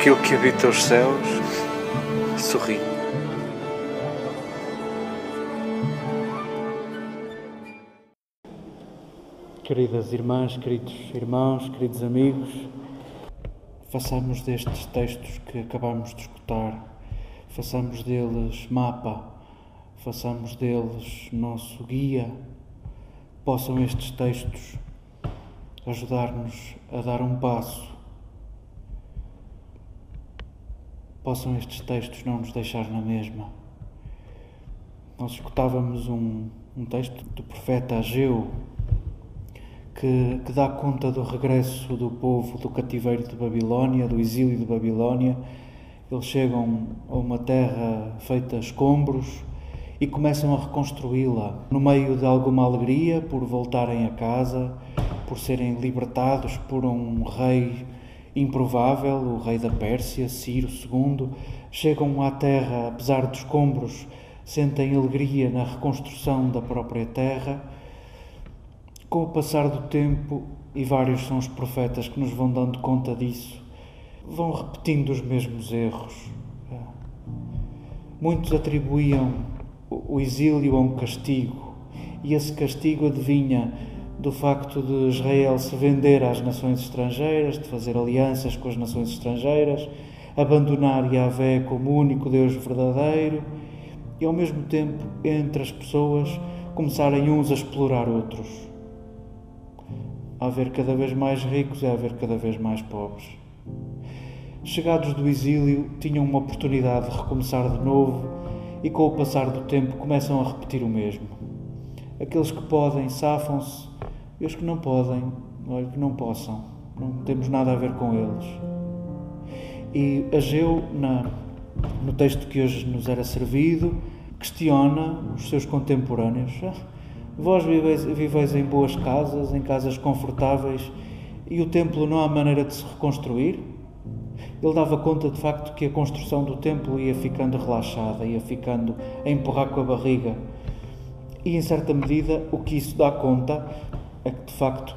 aquilo que habita os céus sorri. Queridas irmãs, queridos irmãos, queridos amigos, façamos destes textos que acabamos de escutar, façamos deles mapa, façamos deles nosso guia, possam estes textos ajudar-nos a dar um passo possam estes textos não nos deixar na mesma. Nós escutávamos um, um texto do profeta Ageu que, que, dá conta do regresso do povo do cativeiro de Babilónia, do exílio de Babilónia. Eles chegam a uma terra feita escombros e começam a reconstruí-la no meio de alguma alegria por voltarem a casa, por serem libertados por um rei improvável, o rei da Pérsia, Ciro II, chegam à terra, apesar dos escombros, sentem alegria na reconstrução da própria terra. Com o passar do tempo, e vários são os profetas que nos vão dando conta disso, vão repetindo os mesmos erros. Muitos atribuíam o exílio a um castigo, e esse castigo adivinha do facto de Israel se vender às nações estrangeiras, de fazer alianças com as nações estrangeiras, abandonar Yahvé como único Deus verdadeiro e, ao mesmo tempo, entre as pessoas, começarem uns a explorar outros. A haver cada vez mais ricos e a haver cada vez mais pobres. Chegados do exílio, tinham uma oportunidade de recomeçar de novo e, com o passar do tempo, começam a repetir o mesmo. Aqueles que podem safam-se e os que não podem, olha, que não possam, não temos nada a ver com eles. E Ageu, na, no texto que hoje nos era servido, questiona os seus contemporâneos. Ah, vós viveis, viveis em boas casas, em casas confortáveis, e o templo não há maneira de se reconstruir? Ele dava conta de facto que a construção do templo ia ficando relaxada, ia ficando a empurrar com a barriga. E em certa medida o que isso dá conta é que de facto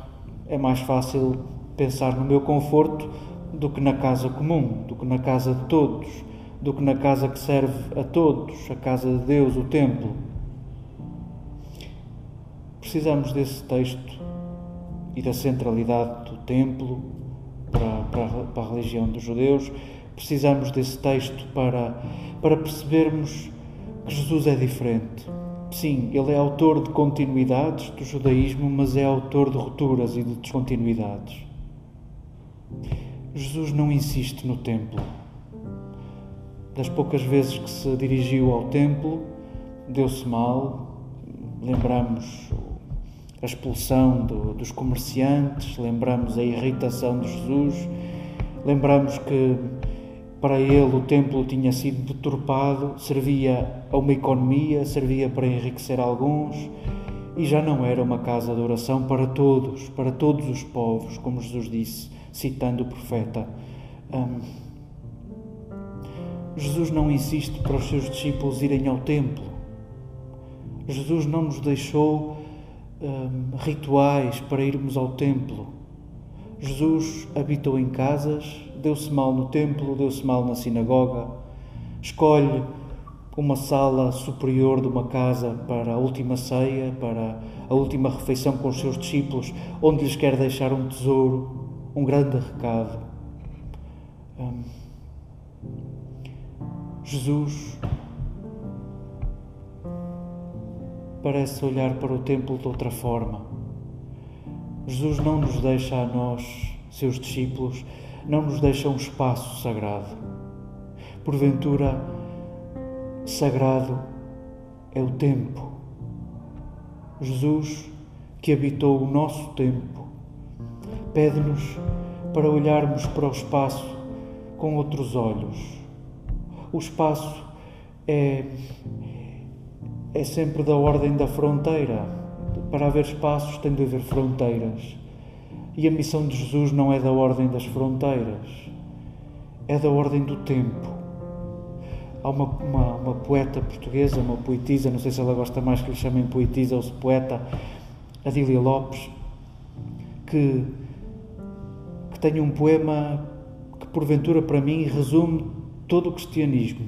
é mais fácil pensar no meu conforto do que na casa comum, do que na casa de todos, do que na casa que serve a todos, a casa de Deus, o templo. Precisamos desse texto e da centralidade do templo para, para, para a religião dos judeus. Precisamos desse texto para, para percebermos que Jesus é diferente Sim, ele é autor de continuidades do judaísmo, mas é autor de rupturas e de descontinuidades. Jesus não insiste no templo. Das poucas vezes que se dirigiu ao templo, deu-se mal. Lembramos a expulsão do, dos comerciantes, lembramos a irritação de Jesus, lembramos que para ele, o templo tinha sido deturpado, servia a uma economia, servia para enriquecer alguns e já não era uma casa de oração para todos, para todos os povos, como Jesus disse, citando o profeta. Um, Jesus não insiste para os seus discípulos irem ao templo. Jesus não nos deixou um, rituais para irmos ao templo. Jesus habitou em casas, deu-se mal no templo, deu-se mal na sinagoga, escolhe uma sala superior de uma casa para a última ceia, para a última refeição com os seus discípulos, onde lhes quer deixar um tesouro, um grande recado. Hum. Jesus parece olhar para o templo de outra forma. Jesus não nos deixa a nós, seus discípulos, não nos deixa um espaço sagrado. Porventura, sagrado é o tempo. Jesus, que habitou o nosso tempo, pede-nos para olharmos para o espaço com outros olhos. O espaço é, é sempre da ordem da fronteira. Para haver espaços tem de haver fronteiras. E a missão de Jesus não é da ordem das fronteiras, é da ordem do tempo. Há uma, uma, uma poeta portuguesa, uma poetisa, não sei se ela gosta mais que lhe chamem poetisa ou se poeta, Adília Lopes, que, que tem um poema que porventura para mim resume todo o cristianismo,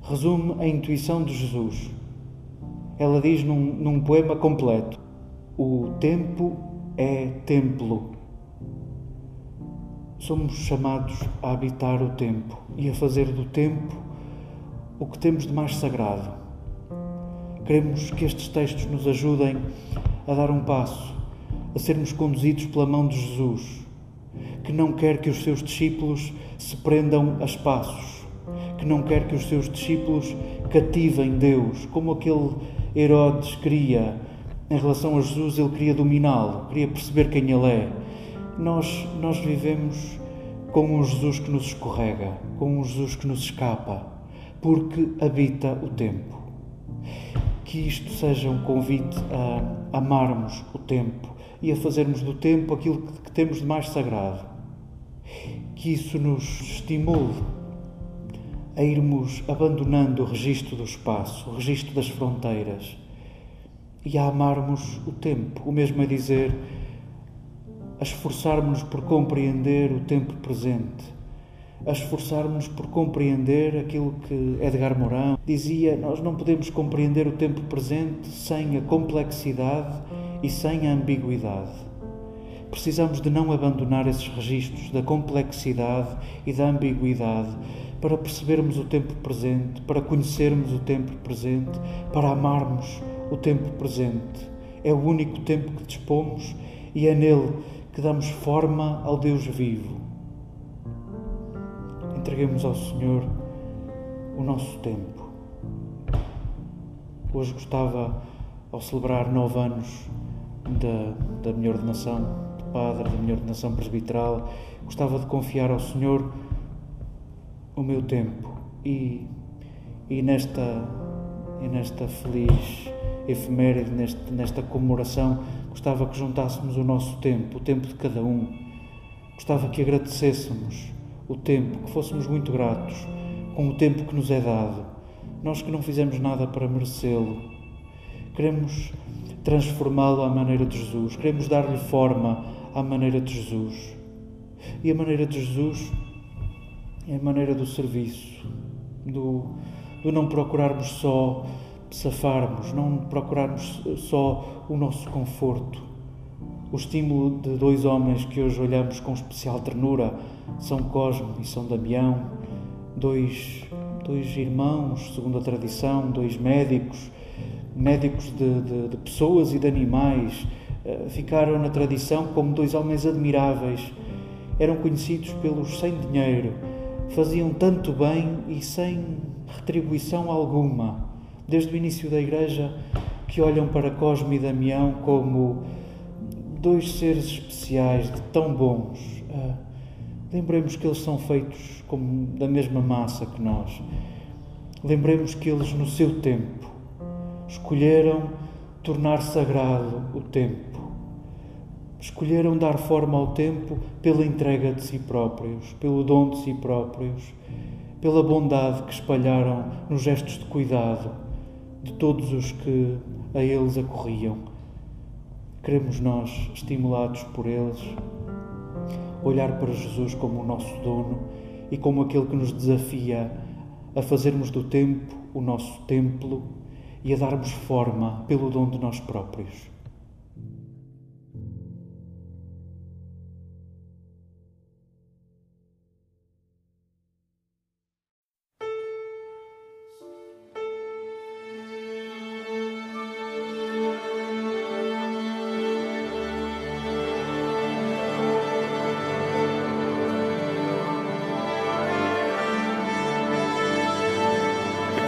resume a intuição de Jesus. Ela diz num, num poema completo: O tempo é templo. Somos chamados a habitar o tempo e a fazer do tempo o que temos de mais sagrado. Queremos que estes textos nos ajudem a dar um passo, a sermos conduzidos pela mão de Jesus, que não quer que os seus discípulos se prendam a espaços, que não quer que os seus discípulos cativem Deus, como aquele Herodes queria em relação a Jesus, ele queria dominá-lo, queria perceber quem ele é. Nós, nós vivemos com um Jesus que nos escorrega, com um Jesus que nos escapa, porque habita o tempo. Que isto seja um convite a amarmos o tempo e a fazermos do tempo aquilo que temos de mais sagrado. Que isso nos estimule a irmos abandonando o registro do espaço, o registro das fronteiras e a amarmos o tempo, o mesmo a dizer, a esforçarmos-nos por compreender o tempo presente, a esforçarmos-nos por compreender aquilo que Edgar Morin dizia: nós não podemos compreender o tempo presente sem a complexidade e sem a ambiguidade. Precisamos de não abandonar esses registros da complexidade e da ambiguidade para percebermos o tempo presente, para conhecermos o tempo presente, para amarmos o tempo presente. É o único tempo que dispomos e é nele que damos forma ao Deus vivo. Entreguemos ao Senhor o nosso tempo. Hoje gostava, ao celebrar nove anos da, da minha ordenação de padre, da minha ordenação presbiteral, gostava de confiar ao Senhor o meu tempo e, e nesta, e nesta feliz efeméride, neste, nesta comemoração, gostava que juntássemos o nosso tempo, o tempo de cada um. Gostava que agradecêssemos o tempo, que fôssemos muito gratos com o tempo que nos é dado. Nós que não fizemos nada para merecê-lo. Queremos transformá-lo à maneira de Jesus, queremos dar-lhe forma à maneira de Jesus. E a maneira de Jesus é a maneira do serviço, do, do não procurarmos só safarmos, não procurarmos só o nosso conforto. O estímulo de dois homens que hoje olhamos com especial ternura, São Cosme e São Damião, dois, dois irmãos, segundo a tradição, dois médicos, médicos de, de, de pessoas e de animais, eh, ficaram na tradição como dois homens admiráveis. Eram conhecidos pelos sem dinheiro, faziam tanto bem e sem retribuição alguma desde o início da Igreja, que olham para Cosme e Damião como dois seres especiais, de tão bons. Ah, lembremos que eles são feitos como da mesma massa que nós. Lembremos que eles, no seu tempo, escolheram tornar sagrado o tempo. Escolheram dar forma ao tempo pela entrega de si próprios, pelo dom de si próprios, pela bondade que espalharam nos gestos de cuidado, de todos os que a eles acorriam. Queremos nós, estimulados por eles, olhar para Jesus como o nosso dono e como aquele que nos desafia a fazermos do tempo o nosso templo e a darmos forma pelo dom de nós próprios.